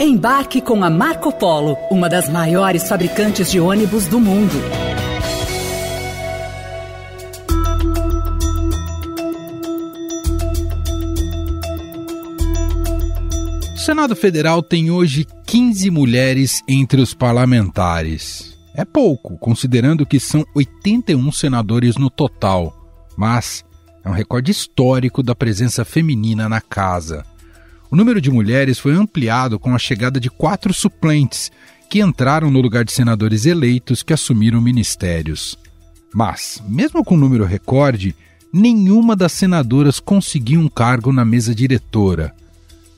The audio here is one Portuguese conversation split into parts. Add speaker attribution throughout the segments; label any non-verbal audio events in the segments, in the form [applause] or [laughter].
Speaker 1: Embarque com a Marco Polo, uma das maiores fabricantes de ônibus do mundo.
Speaker 2: O Senado Federal tem hoje 15 mulheres entre os parlamentares. É pouco, considerando que são 81 senadores no total, mas é um recorde histórico da presença feminina na casa. O número de mulheres foi ampliado com a chegada de quatro suplentes, que entraram no lugar de senadores eleitos que assumiram ministérios. Mas, mesmo com o número recorde, nenhuma das senadoras conseguiu um cargo na mesa diretora,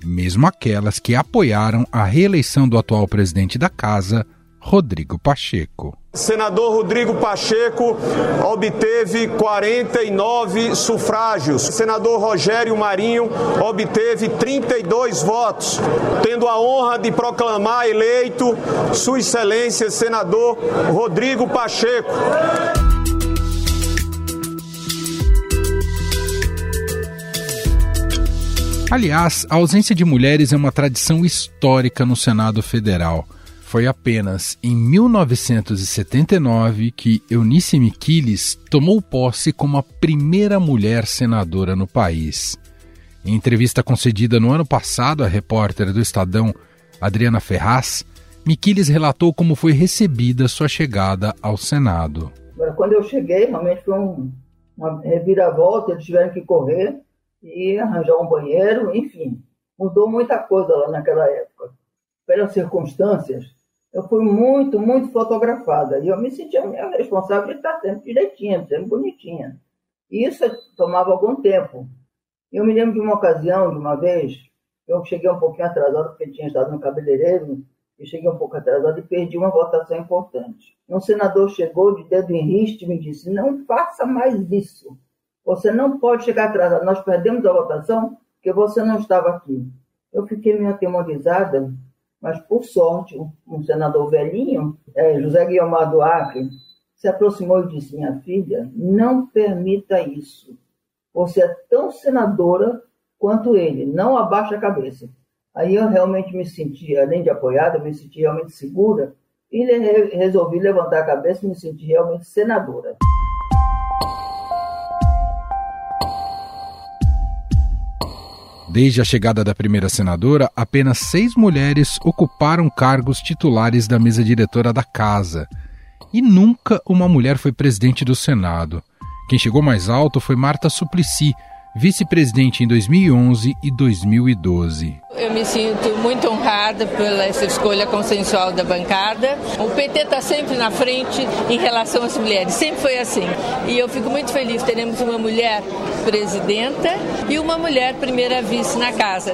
Speaker 2: mesmo aquelas que apoiaram a reeleição do atual presidente da casa, Rodrigo Pacheco.
Speaker 3: Senador Rodrigo Pacheco obteve 49 sufrágios. Senador Rogério Marinho obteve 32 votos, tendo a honra de proclamar eleito Sua Excelência Senador Rodrigo Pacheco.
Speaker 2: Aliás, a ausência de mulheres é uma tradição histórica no Senado Federal. Foi apenas em 1979 que Eunice Miquiles tomou posse como a primeira mulher senadora no país. Em entrevista concedida no ano passado à repórter do Estadão, Adriana Ferraz, Miquiles relatou como foi recebida sua chegada ao Senado.
Speaker 4: Quando eu cheguei, realmente foi um, uma reviravolta, eles tiveram que correr e arranjar um banheiro, enfim. Mudou muita coisa lá naquela época. Pelas circunstâncias, eu fui muito, muito fotografada. E eu me sentia minha responsável de estar sempre direitinha, sempre bonitinha. E isso tomava algum tempo. Eu me lembro de uma ocasião, de uma vez, eu cheguei um pouquinho atrasado, porque tinha estado no cabeleireiro, e cheguei um pouco atrasado e perdi uma votação importante. Um senador chegou de dedo em riste e me disse: Não faça mais isso. Você não pode chegar atrasado. Nós perdemos a votação porque você não estava aqui. Eu fiquei meio atemorizada mas, por sorte, um, senador velhinho, é, José Guilherme do Acre, se aproximou e disse: Minha filha, não permita isso. Você é tão senadora quanto ele, não abaixe a cabeça. Aí eu realmente me senti, além de apoiada, me senti realmente segura e resolvi levantar a cabeça e me sentir realmente senadora.
Speaker 2: Desde a chegada da primeira senadora, apenas seis mulheres ocuparam cargos titulares da mesa diretora da casa. E nunca uma mulher foi presidente do Senado. Quem chegou mais alto foi Marta Suplicy, vice-presidente em 2011 e 2012.
Speaker 5: Eu me sinto muito honrada pela essa escolha consensual da bancada. O PT está sempre na frente em relação às mulheres, sempre foi assim. E eu fico muito feliz, teremos uma mulher presidenta e uma mulher primeira vice na casa.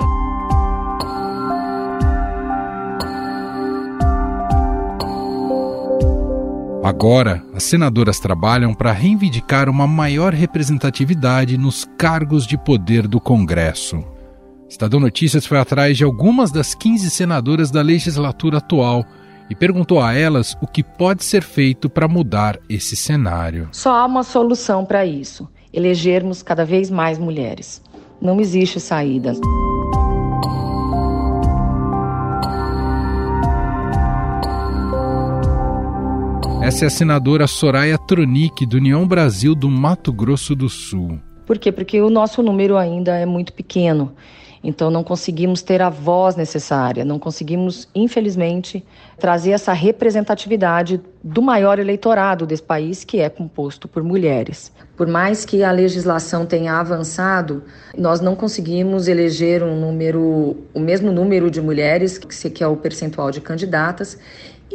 Speaker 2: Agora, as senadoras trabalham para reivindicar uma maior representatividade nos cargos de poder do Congresso. Estadão Notícias foi atrás de algumas das 15 senadoras da legislatura atual e perguntou a elas o que pode ser feito para mudar esse cenário.
Speaker 6: Só há uma solução para isso: elegermos cada vez mais mulheres. Não existe saída.
Speaker 2: Essa é a senadora Soraya Tronic, do União Brasil do Mato Grosso do Sul.
Speaker 6: Por quê? Porque o nosso número ainda é muito pequeno. Então não conseguimos ter a voz necessária, não conseguimos, infelizmente, trazer essa representatividade do maior eleitorado desse país, que é composto por mulheres. Por mais que a legislação tenha avançado, nós não conseguimos eleger um número, o mesmo número de mulheres, que é o percentual de candidatas,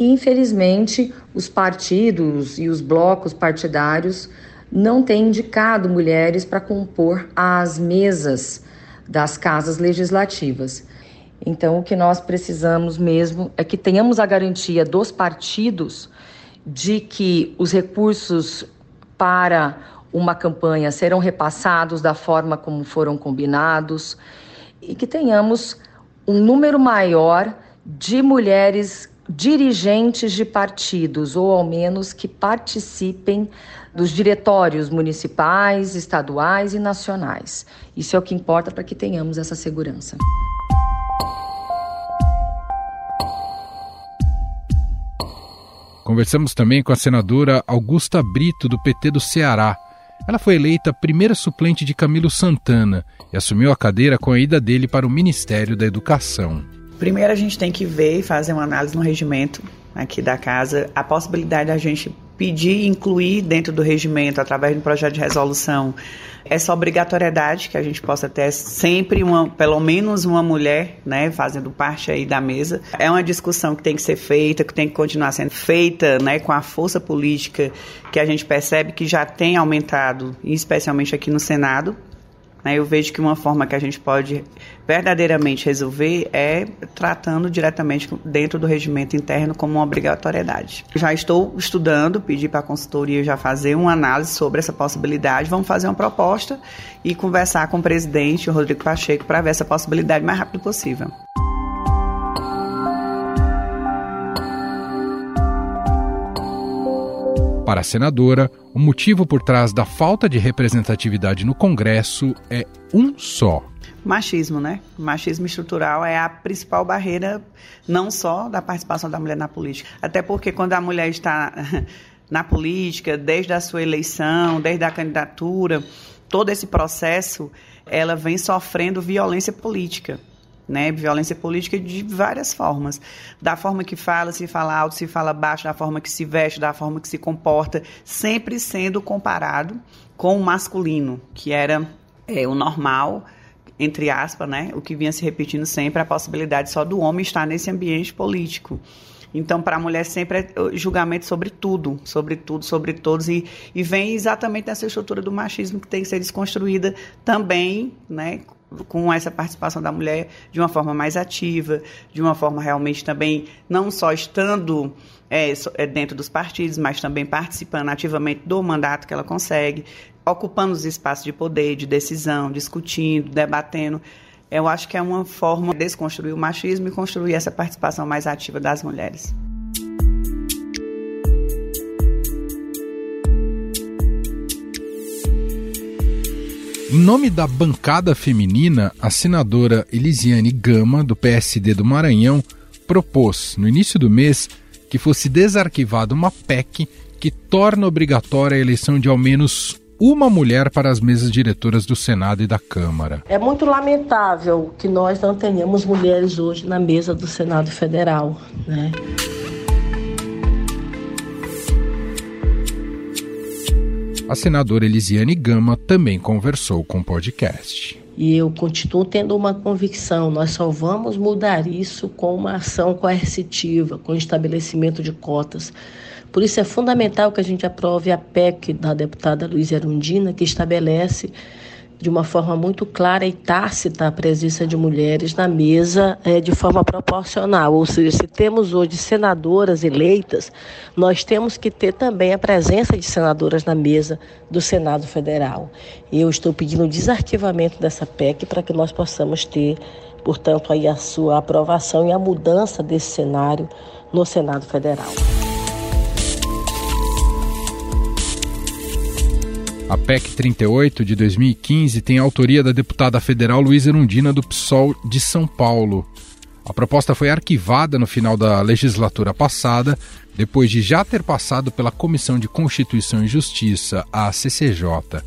Speaker 6: e, infelizmente, os partidos e os blocos partidários não têm indicado mulheres para compor as mesas das casas legislativas. Então, o que nós precisamos mesmo é que tenhamos a garantia dos partidos de que os recursos para uma campanha serão repassados da forma como foram combinados e que tenhamos um número maior de mulheres dirigentes de partidos, ou ao menos que participem dos diretórios municipais, estaduais e nacionais. Isso é o que importa para que tenhamos essa segurança.
Speaker 2: Conversamos também com a senadora Augusta Brito, do PT do Ceará. Ela foi eleita primeira suplente de Camilo Santana e assumiu a cadeira com a ida dele para o Ministério da Educação.
Speaker 7: Primeiro a gente tem que ver e fazer uma análise no regimento aqui da casa, a possibilidade da gente pedir incluir dentro do regimento, através de um projeto de resolução, essa obrigatoriedade que a gente possa ter sempre uma, pelo menos uma mulher, né, fazendo parte aí da mesa. É uma discussão que tem que ser feita, que tem que continuar sendo feita, né, com a força política que a gente percebe que já tem aumentado, especialmente aqui no Senado? Eu vejo que uma forma que a gente pode verdadeiramente resolver é tratando diretamente dentro do regimento interno como uma obrigatoriedade. Já estou estudando, pedi para a consultoria já fazer uma análise sobre essa possibilidade. Vamos fazer uma proposta e conversar com o presidente, o Rodrigo Pacheco, para ver essa possibilidade o mais rápido possível.
Speaker 2: Para a senadora, o motivo por trás da falta de representatividade no Congresso é um só.
Speaker 7: Machismo, né? machismo estrutural é a principal barreira, não só da participação da mulher na política. Até porque quando a mulher está [laughs] na política, desde a sua eleição, desde a candidatura, todo esse processo, ela vem sofrendo violência política né? Violência política de várias formas. Da forma que fala, se fala alto, se fala baixo, da forma que se veste, da forma que se comporta, sempre sendo comparado com o masculino, que era é, o normal, entre aspas, né? O que vinha se repetindo sempre, a possibilidade só do homem estar nesse ambiente político. Então, para a mulher sempre é julgamento sobre tudo, sobre tudo, sobre todos, e, e vem exatamente nessa estrutura do machismo que tem que ser desconstruída também, né, com essa participação da mulher de uma forma mais ativa, de uma forma realmente também não só estando é, é, dentro dos partidos, mas também participando ativamente do mandato que ela consegue, ocupando os espaços de poder, de decisão, discutindo, debatendo. Eu acho que é uma forma de desconstruir o machismo e construir essa participação mais ativa das mulheres.
Speaker 2: Em nome da bancada feminina, a senadora Elisiane Gama, do PSD do Maranhão, propôs, no início do mês, que fosse desarquivada uma PEC que torna obrigatória a eleição de ao menos uma mulher para as mesas diretoras do Senado e da Câmara.
Speaker 8: É muito lamentável que nós não tenhamos mulheres hoje na mesa do Senado Federal, né?
Speaker 2: A senadora Elisiane Gama também conversou com o podcast.
Speaker 8: E eu continuo tendo uma convicção: nós só vamos mudar isso com uma ação coercitiva, com estabelecimento de cotas. Por isso é fundamental que a gente aprove a PEC da deputada Luiz Erundina, que estabelece de uma forma muito clara e tácita a presença de mulheres na mesa é, de forma proporcional. Ou seja, se temos hoje senadoras eleitas, nós temos que ter também a presença de senadoras na mesa do Senado Federal. Eu estou pedindo o desarquivamento dessa PEC para que nós possamos ter, portanto, aí a sua aprovação e a mudança desse cenário no Senado Federal.
Speaker 2: A PEC 38 de 2015 tem a autoria da deputada federal Luísa Erundina do PSOL de São Paulo. A proposta foi arquivada no final da legislatura passada, depois de já ter passado pela Comissão de Constituição e Justiça, a CCJ.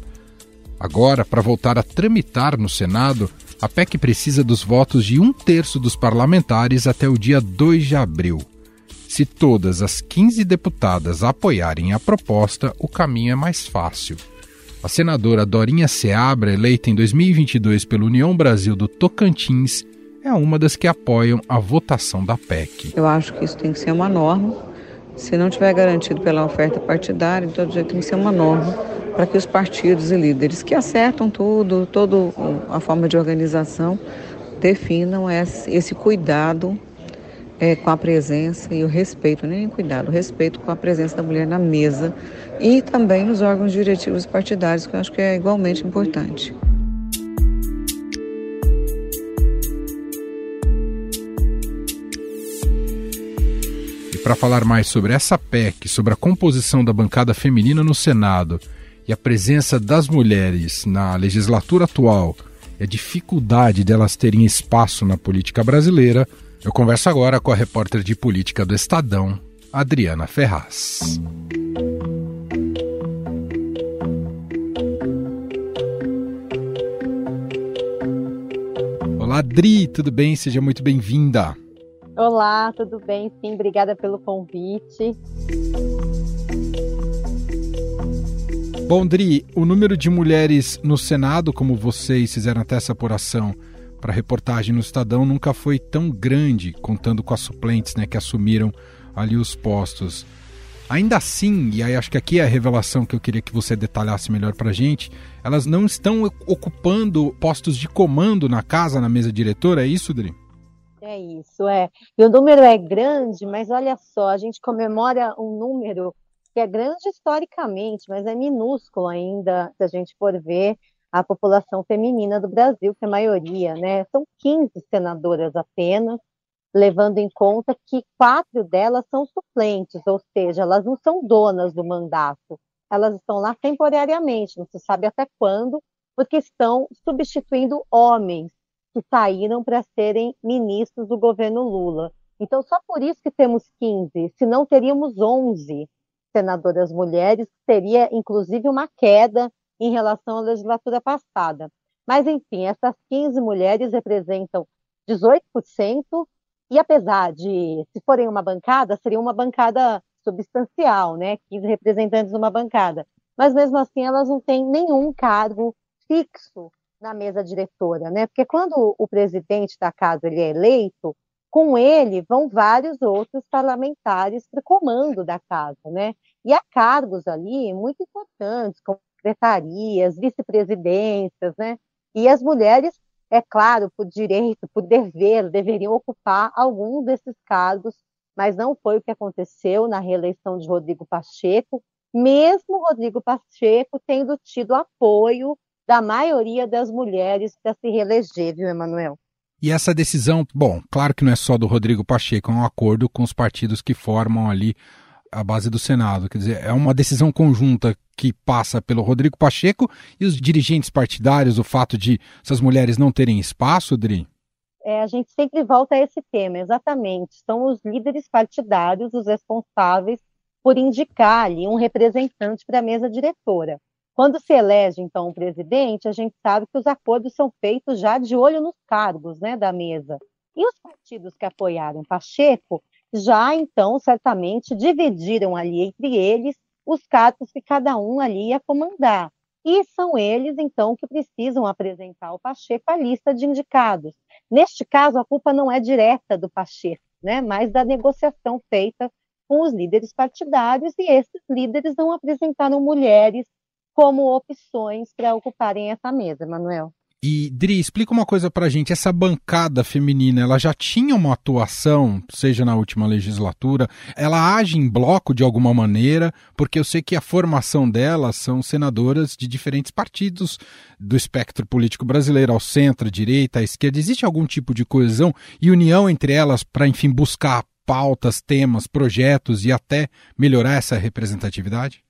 Speaker 2: Agora, para voltar a tramitar no Senado, a PEC precisa dos votos de um terço dos parlamentares até o dia 2 de abril. Se todas as 15 deputadas apoiarem a proposta, o caminho é mais fácil. A senadora Dorinha Seabra, eleita em 2022 pela União Brasil do Tocantins, é uma das que apoiam a votação da PEC.
Speaker 9: Eu acho que isso tem que ser uma norma. Se não tiver garantido pela oferta partidária, então tem que ser uma norma para que os partidos e líderes que acertam tudo, toda a forma de organização, definam esse cuidado é, com a presença e o respeito, nem cuidado, o respeito com a presença da mulher na mesa e também nos órgãos diretivos partidários, que eu acho que é igualmente importante.
Speaker 2: E para falar mais sobre essa PEC, sobre a composição da bancada feminina no Senado e a presença das mulheres na legislatura atual e a dificuldade delas terem espaço na política brasileira, eu converso agora com a repórter de política do Estadão, Adriana Ferraz. Olá, Adri, tudo bem? Seja muito bem-vinda.
Speaker 10: Olá, tudo bem? Sim, obrigada pelo convite.
Speaker 2: Bom, Dri, o número de mulheres no Senado, como vocês fizeram até essa apuração para a reportagem no Estadão, nunca foi tão grande, contando com as suplentes né, que assumiram ali os postos. Ainda assim, e aí acho que aqui é a revelação que eu queria que você detalhasse melhor para a gente, elas não estão ocupando postos de comando na casa, na mesa diretora, é isso, Dri?
Speaker 10: É isso, é. E o número é grande, mas olha só, a gente comemora um número que é grande historicamente, mas é minúsculo ainda, se a gente for ver a população feminina do Brasil, que é a maioria, né? São 15 senadoras apenas, levando em conta que quatro delas são suplentes, ou seja, elas não são donas do mandato, elas estão lá temporariamente, não se sabe até quando, porque estão substituindo homens que saíram para serem ministros do governo Lula. Então, só por isso que temos 15, se não teríamos 11 senadoras mulheres, seria inclusive uma queda em relação à legislatura passada. Mas, enfim, essas 15 mulheres representam 18%, e apesar de, se forem uma bancada, seria uma bancada substancial, né? 15 representantes numa bancada. Mas, mesmo assim, elas não têm nenhum cargo fixo na mesa diretora, né? Porque quando o presidente da casa ele é eleito, com ele vão vários outros parlamentares para o comando da casa, né? E há cargos ali muito importantes, como secretarias, vice-presidências, né? E as mulheres, é claro, por direito, por dever, deveriam ocupar algum desses cargos, mas não foi o que aconteceu na reeleição de Rodrigo Pacheco, mesmo Rodrigo Pacheco tendo tido apoio da maioria das mulheres para se reeleger, viu, Emanuel?
Speaker 2: E essa decisão, bom, claro que não é só do Rodrigo Pacheco, é um acordo com os partidos que formam ali a base do Senado. Quer dizer, é uma decisão conjunta que passa pelo Rodrigo Pacheco e os dirigentes partidários, o fato de essas mulheres não terem espaço, Dri?
Speaker 10: É, a gente sempre volta a esse tema, exatamente. São os líderes partidários os responsáveis por indicar ali um representante para a mesa diretora. Quando se elege, então, o presidente, a gente sabe que os acordos são feitos já de olho nos cargos né, da mesa. E os partidos que apoiaram Pacheco já, então, certamente dividiram ali entre eles os cargos que cada um ali ia comandar. E são eles, então, que precisam apresentar ao Pacheco a lista de indicados. Neste caso, a culpa não é direta do Pacheco, né, mas da negociação feita com os líderes partidários, e esses líderes não apresentaram mulheres como opções para ocuparem essa mesa, Manuel.
Speaker 2: E Dri, explica uma coisa para gente. Essa bancada feminina, ela já tinha uma atuação, seja na última legislatura, ela age em bloco de alguma maneira, porque eu sei que a formação delas são senadoras de diferentes partidos do espectro político brasileiro, ao centro, à direita, à esquerda. Existe algum tipo de coesão e união entre elas para, enfim, buscar pautas, temas, projetos e até melhorar essa representatividade?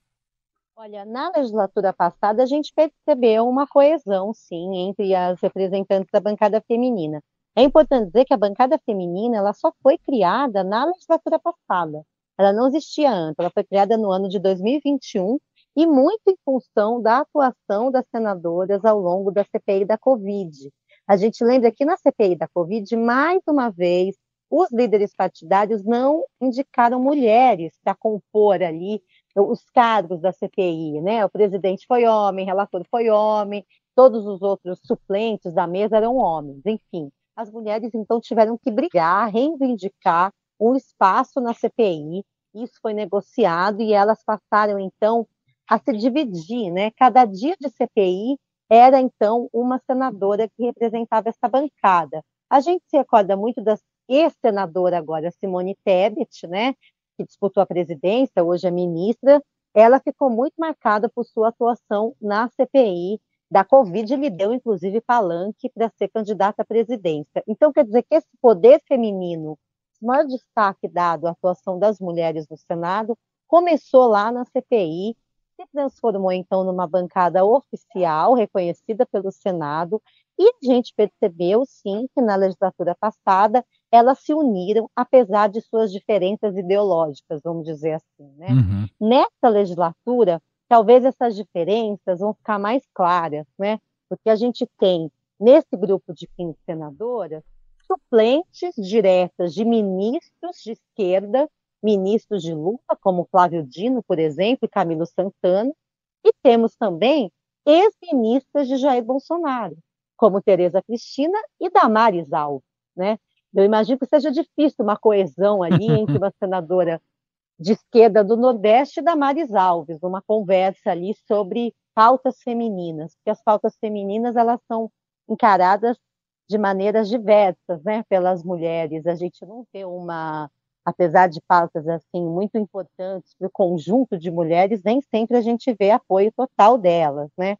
Speaker 10: Olha, na legislatura passada a gente percebeu uma coesão, sim, entre as representantes da bancada feminina. É importante dizer que a bancada feminina ela só foi criada na legislatura passada. Ela não existia antes, ela foi criada no ano de 2021 e muito em função da atuação das senadoras ao longo da CPI da Covid. A gente lembra que na CPI da Covid, mais uma vez, os líderes partidários não indicaram mulheres para compor ali os cargos da CPI, né? O presidente foi homem, relator foi homem, todos os outros suplentes da mesa eram homens, enfim. As mulheres então tiveram que brigar, reivindicar um espaço na CPI. Isso foi negociado e elas passaram então a se dividir, né? Cada dia de CPI era então uma senadora que representava essa bancada. A gente se recorda muito da ex-senadora agora Simone Tebet, né? Que disputou a presidência, hoje é ministra, ela ficou muito marcada por sua atuação na CPI da Covid e lhe deu, inclusive, palanque para ser candidata à presidência. Então, quer dizer que esse poder feminino, o maior destaque dado à atuação das mulheres no Senado, começou lá na CPI, se transformou, então, numa bancada oficial, reconhecida pelo Senado, e a gente percebeu, sim, que na legislatura passada elas se uniram, apesar de suas diferenças ideológicas, vamos dizer assim. Né? Uhum. Nessa legislatura, talvez essas diferenças vão ficar mais claras, né? porque a gente tem, nesse grupo de 15 senadoras, suplentes diretas de ministros de esquerda, ministros de Lula, como Flávio Dino, por exemplo, e Camilo Santana, e temos também ex-ministras de Jair Bolsonaro, como Tereza Cristina e Damares Alves, né? Eu imagino que seja difícil uma coesão ali entre uma [laughs] senadora de esquerda do Nordeste e Damares Alves, uma conversa ali sobre pautas femininas, porque as pautas femininas elas são encaradas de maneiras diversas, né, pelas mulheres. A gente não vê uma, apesar de pautas assim muito importantes para o conjunto de mulheres, nem sempre a gente vê apoio total delas, né?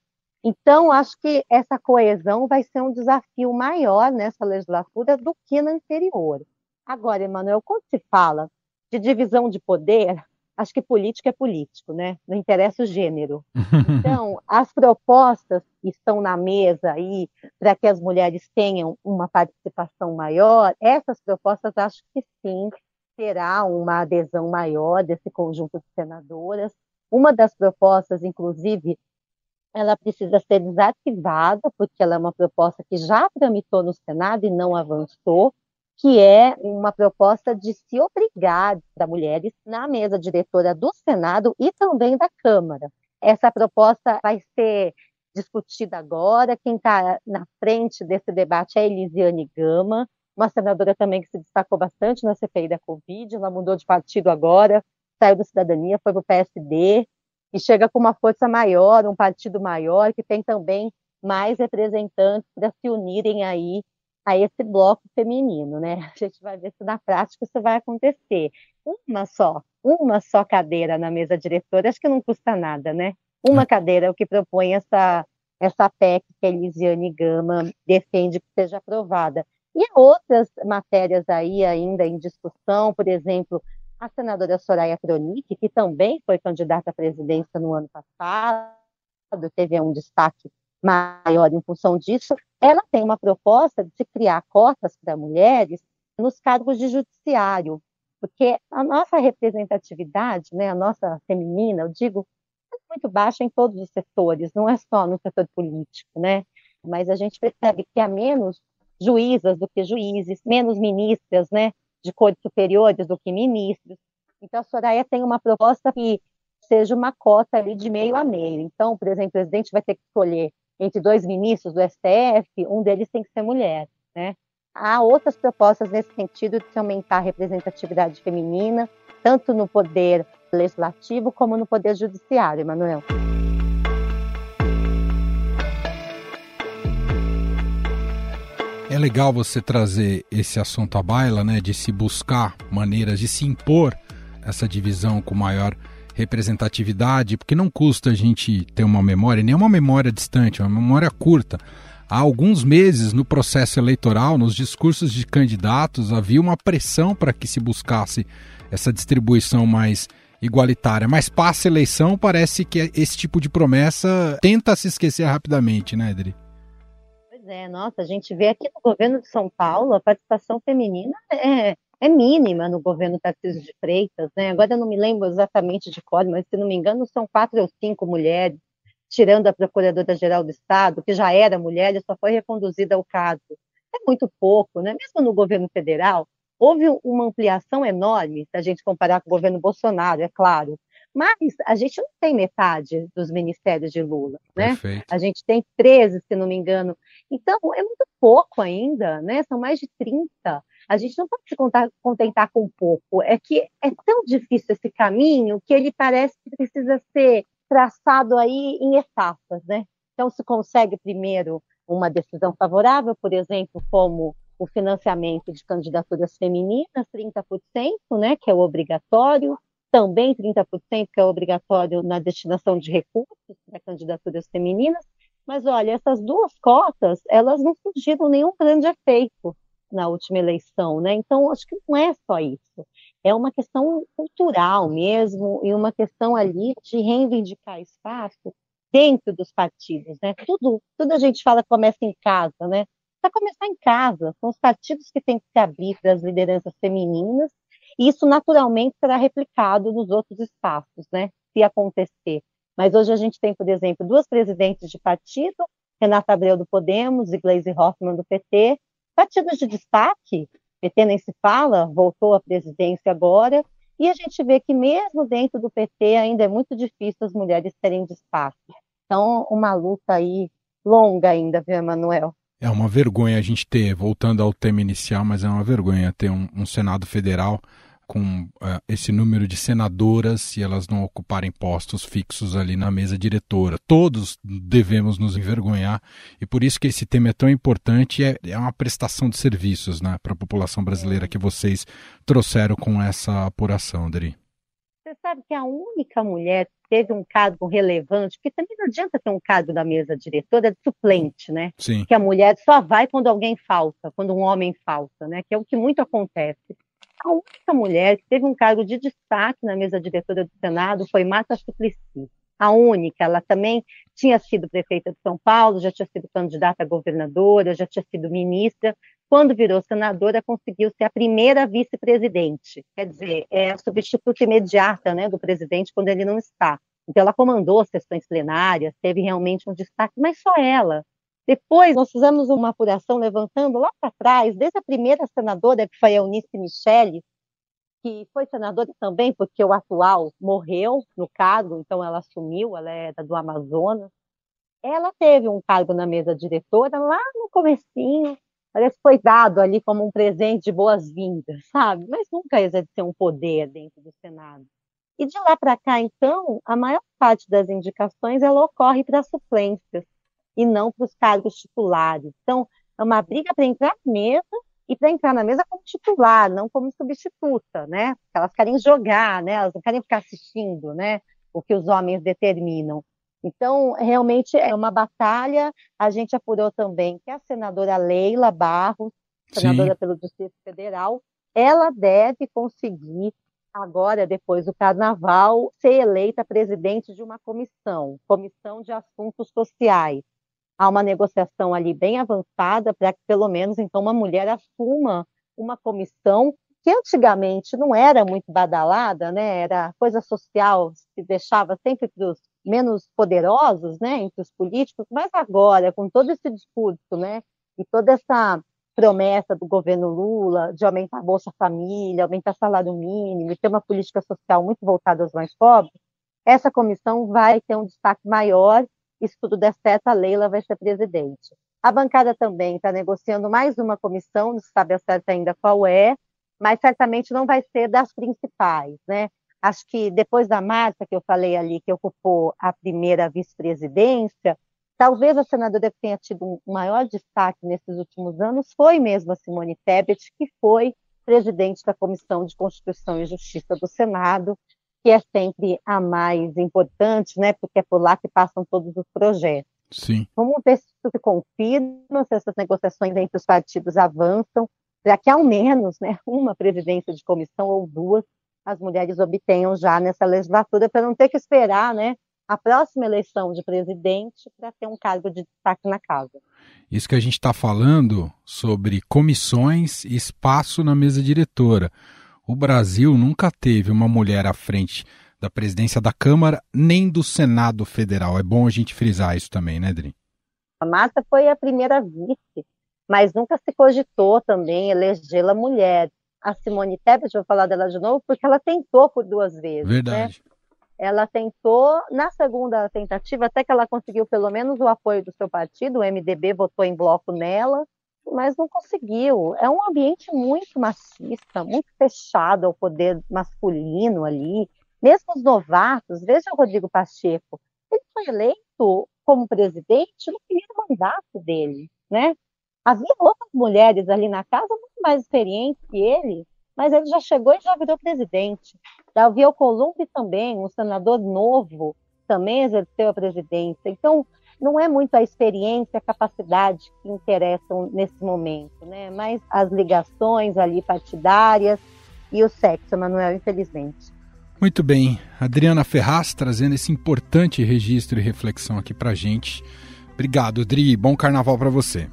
Speaker 10: Então, acho que essa coesão vai ser um desafio maior nessa legislatura do que na anterior. Agora, Emanuel, quando se fala de divisão de poder, acho que política é político, né? Não interessa o gênero. Então, [laughs] as propostas que estão na mesa aí para que as mulheres tenham uma participação maior, essas propostas acho que sim terá uma adesão maior desse conjunto de senadoras. Uma das propostas, inclusive, ela precisa ser desativada, porque ela é uma proposta que já tramitou no Senado e não avançou, que é uma proposta de se obrigar para mulheres na mesa diretora do Senado e também da Câmara. Essa proposta vai ser discutida agora. Quem está na frente desse debate é Elisiane Gama, uma senadora também que se destacou bastante na CPI da Covid. Ela mudou de partido agora, saiu da cidadania, foi para o PSD e chega com uma força maior, um partido maior, que tem também mais representantes para se unirem aí a esse bloco feminino, né? A gente vai ver se na prática isso vai acontecer. Uma só, uma só cadeira na mesa diretora, acho que não custa nada, né? Uma é. cadeira é o que propõe essa, essa PEC que a Elisiane Gama defende que seja aprovada. E outras matérias aí ainda em discussão, por exemplo, a senadora Soraya Tronic, que também foi candidata à presidência no ano passado, teve um destaque maior em função disso, ela tem uma proposta de se criar cotas para mulheres nos cargos de judiciário, porque a nossa representatividade, né, a nossa feminina, eu digo, é muito baixa em todos os setores, não é só no setor político, né? Mas a gente percebe que há menos juízas do que juízes, menos ministras, né, de cores superiores do que ministros. Então a Soraya tem uma proposta que seja uma cota ali de meio a meio. Então, por exemplo, o presidente vai ter que escolher entre dois ministros do STF, um deles tem que ser mulher, né? Há outras propostas nesse sentido de se aumentar a representatividade feminina, tanto no poder legislativo como no poder judiciário, Emanuel.
Speaker 2: É legal você trazer esse assunto à baila, né, de se buscar maneiras de se impor essa divisão com maior representatividade, porque não custa a gente ter uma memória, nem uma memória distante, uma memória curta. Há alguns meses, no processo eleitoral, nos discursos de candidatos, havia uma pressão para que se buscasse essa distribuição mais igualitária. Mas passa a eleição, parece que esse tipo de promessa tenta se esquecer rapidamente, né, Edri?
Speaker 10: Pois é, nossa, a gente vê aqui no governo de São Paulo a participação feminina é é mínima no governo Tarcísio de Freitas, né? Agora eu não me lembro exatamente de cor, mas se não me engano são quatro ou cinco mulheres, tirando a Procuradora-Geral do Estado, que já era mulher e só foi reconduzida ao cargo. É muito pouco, né? Mesmo no governo federal, houve uma ampliação enorme, se a gente comparar com o governo Bolsonaro, é claro, mas a gente não tem metade dos ministérios de Lula, né? Perfeito. A gente tem 13, se não me engano. Então, é muito pouco ainda, né? São mais de 30. A gente não pode se contentar com pouco. É que é tão difícil esse caminho que ele parece que precisa ser traçado aí em etapas, né? Então, se consegue primeiro uma decisão favorável, por exemplo, como o financiamento de candidaturas femininas, 30%, né, que é obrigatório, também 30%, que é obrigatório na destinação de recursos para candidaturas femininas. Mas olha, essas duas cotas, elas não surgiram nenhum grande efeito na última eleição, né? Então, acho que não é só isso. É uma questão cultural mesmo e uma questão ali de reivindicar espaço dentro dos partidos, né? Tudo, tudo a gente fala começa em casa, né? precisa começar em casa. São os partidos que têm que se abrir para as lideranças femininas, e isso naturalmente será replicado nos outros espaços, né? Se acontecer. Mas hoje a gente tem, por exemplo, duas presidentes de partido, Renata Abreu do Podemos e Gleisi Hoffmann do PT, partidos de destaque, PT nem se fala, voltou à presidência agora, e a gente vê que mesmo dentro do PT ainda é muito difícil as mulheres terem destaque. Então, uma luta aí longa ainda, viu, Emanuel?
Speaker 2: É uma vergonha a gente ter, voltando ao tema inicial, mas é uma vergonha ter um, um Senado Federal com uh, esse número de senadoras e elas não ocuparem postos fixos ali na mesa diretora. Todos devemos nos envergonhar e por isso que esse tema é tão importante é, é uma prestação de serviços né, para a população brasileira que vocês trouxeram com essa apuração, Dri.
Speaker 10: Você sabe que a única mulher que teve um cargo relevante, porque também não adianta ter um cargo da mesa diretora de suplente, né?
Speaker 2: Sim.
Speaker 10: Que a mulher só vai quando alguém falta, quando um homem falta, né? Que é o que muito acontece. A única mulher que teve um cargo de destaque na mesa diretora do Senado foi Marta Suplicy. A única, ela também tinha sido prefeita de São Paulo, já tinha sido candidata a governadora, já tinha sido ministra. Quando virou senadora, conseguiu ser a primeira vice-presidente, quer dizer, é a substituta imediata né, do presidente quando ele não está. Então, ela comandou sessões plenárias, teve realmente um destaque, mas só ela. Depois, nós fizemos uma apuração levantando lá para trás, desde a primeira senadora, que foi a Eunice Michele, que foi senadora também, porque o atual morreu no cargo, então ela assumiu, ela era do Amazonas. Ela teve um cargo na mesa diretora lá no comecinho, parece que foi dado ali como um presente de boas-vindas, sabe? Mas nunca exerceu um poder dentro do Senado. E de lá para cá, então, a maior parte das indicações ela ocorre para suplências e não para os cargos titulares. Então, é uma briga para entrar na mesa e para entrar na mesa como titular, não como substituta, né? Porque elas querem jogar, né? Elas não querem ficar assistindo, né? O que os homens determinam. Então, realmente é uma batalha. A gente apurou também que a senadora Leila Barros, senadora Sim. pelo Distrito Federal, ela deve conseguir agora, depois do carnaval, ser eleita presidente de uma comissão, comissão de assuntos sociais há uma negociação ali bem avançada para que, pelo menos, então, uma mulher assuma uma comissão que antigamente não era muito badalada, né? Era coisa social, se deixava sempre para os menos poderosos, né? Entre os políticos, mas agora, com todo esse discurso, né? E toda essa promessa do governo Lula de aumentar a Bolsa Família, aumentar salário mínimo e ter uma política social muito voltada aos mais pobres, essa comissão vai ter um destaque maior se tudo der certo, a Leila vai ser presidente. A bancada também está negociando mais uma comissão, não se sabe a certo ainda qual é, mas certamente não vai ser das principais, né? Acho que depois da Marta, que eu falei ali, que ocupou a primeira vice-presidência, talvez a senadora que tenha tido um maior destaque nesses últimos anos foi mesmo a Simone Tebet, que foi presidente da Comissão de Constituição e Justiça do Senado, que é sempre a mais importante, né? Porque é por lá que passam todos os projetos.
Speaker 2: Sim.
Speaker 10: Vamos ver se isso se confirma, se essas negociações entre os partidos avançam, para que ao menos né, uma presidência de comissão ou duas as mulheres obtenham já nessa legislatura, para não ter que esperar né, a próxima eleição de presidente para ter um cargo de destaque na casa.
Speaker 2: Isso que a gente está falando sobre comissões e espaço na mesa diretora. O Brasil nunca teve uma mulher à frente da presidência da Câmara nem do Senado Federal. É bom a gente frisar isso também, né, Dri?
Speaker 10: A Marta foi a primeira vice, mas nunca se cogitou também elegê-la mulher. A Simone Tebet, vou falar dela de novo, porque ela tentou por duas vezes.
Speaker 2: Né? Verdade.
Speaker 10: Né? Ela tentou, na segunda tentativa, até que ela conseguiu pelo menos o apoio do seu partido, o MDB votou em bloco nela, mas não conseguiu. É um ambiente muito machista, muito fechado ao poder masculino ali. Mesmo os novatos, veja o Rodrigo Pacheco, ele foi eleito como presidente no primeiro mandato dele, né? Havia outras mulheres ali na casa muito mais experientes que ele, mas ele já chegou e já virou presidente. Davi Alcolumbre também, um senador novo, também exerceu a presidência. Então, não é muito a experiência, a capacidade que interessam nesse momento, né? Mas as ligações ali partidárias e o sexo, Manuel, infelizmente.
Speaker 2: Muito bem, Adriana Ferraz trazendo esse importante registro e reflexão aqui para gente. Obrigado, Dri. Bom carnaval para você.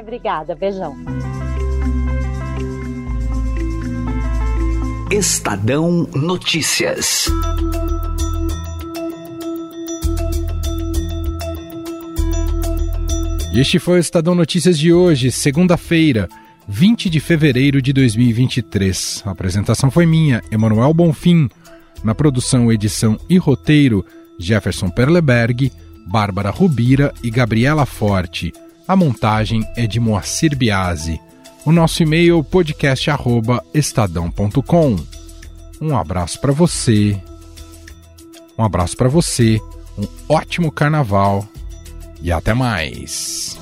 Speaker 10: obrigada. Beijão.
Speaker 11: Estadão Notícias.
Speaker 2: Este foi o Estadão Notícias de hoje, segunda-feira, 20 de fevereiro de 2023. A apresentação foi minha, Emanuel Bonfim. Na produção, edição e roteiro, Jefferson Perleberg, Bárbara Rubira e Gabriela Forte. A montagem é de Moacir Biasi. O nosso e-mail podcast@estadão.com. Um abraço para você. Um abraço para você. Um ótimo carnaval e até mais.